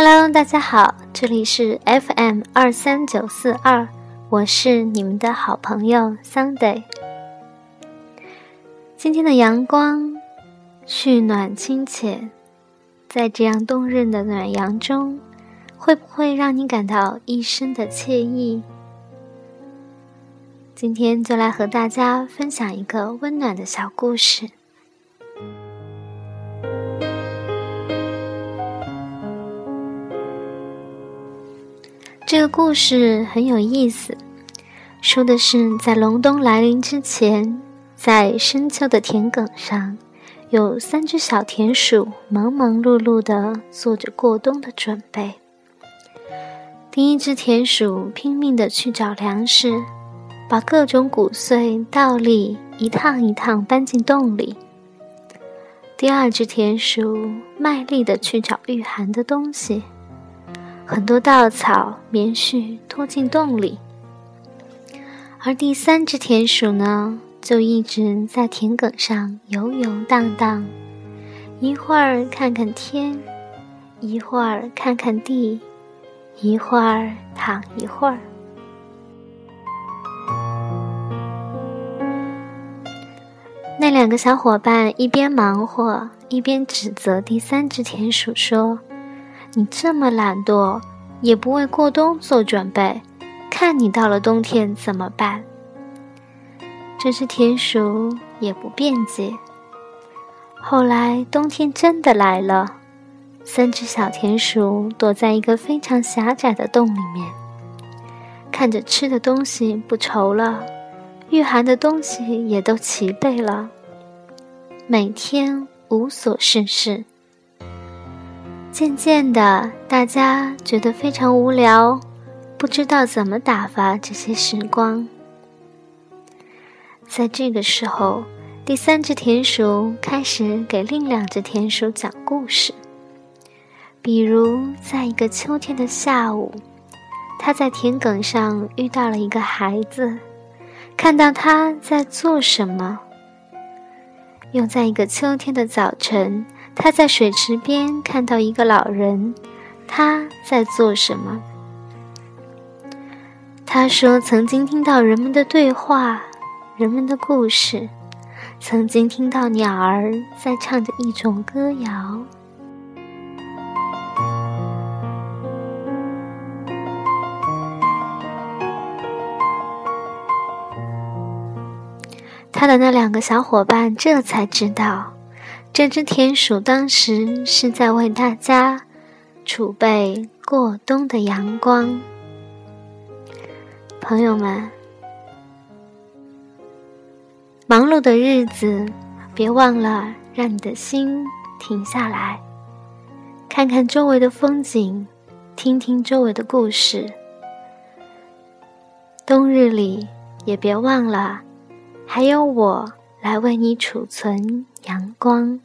Hello，大家好，这里是 FM 二三九四二，我是你们的好朋友 Sunday。今天的阳光煦暖清浅，在这样冬日的暖阳中，会不会让你感到一身的惬意？今天就来和大家分享一个温暖的小故事。这个故事很有意思，说的是在隆冬来临之前，在深秋的田埂上，有三只小田鼠忙忙碌碌的做着过冬的准备。第一只田鼠拼命的去找粮食，把各种谷穗、稻粒一趟一趟搬进洞里。第二只田鼠卖力的去找御寒的东西。很多稻草、棉絮拖进洞里，而第三只田鼠呢，就一直在田埂上游游荡荡，一会儿看看天，一会儿看看地，一会儿躺一会儿。那两个小伙伴一边忙活，一边指责第三只田鼠说。你这么懒惰，也不为过冬做准备，看你到了冬天怎么办？这只田鼠也不辩解。后来冬天真的来了，三只小田鼠躲在一个非常狭窄的洞里面，看着吃的东西不愁了，御寒的东西也都齐备了，每天无所事事。渐渐的，大家觉得非常无聊，不知道怎么打发这些时光。在这个时候，第三只田鼠开始给另两只田鼠讲故事。比如，在一个秋天的下午，他在田埂上遇到了一个孩子，看到他在做什么；又在一个秋天的早晨。他在水池边看到一个老人，他在做什么？他说：“曾经听到人们的对话，人们的故事，曾经听到鸟儿在唱着一种歌谣。”他的那两个小伙伴这才知道。这只田鼠当时是在为大家储备过冬的阳光。朋友们，忙碌的日子，别忘了让你的心停下来，看看周围的风景，听听周围的故事。冬日里，也别忘了，还有我来为你储存阳光。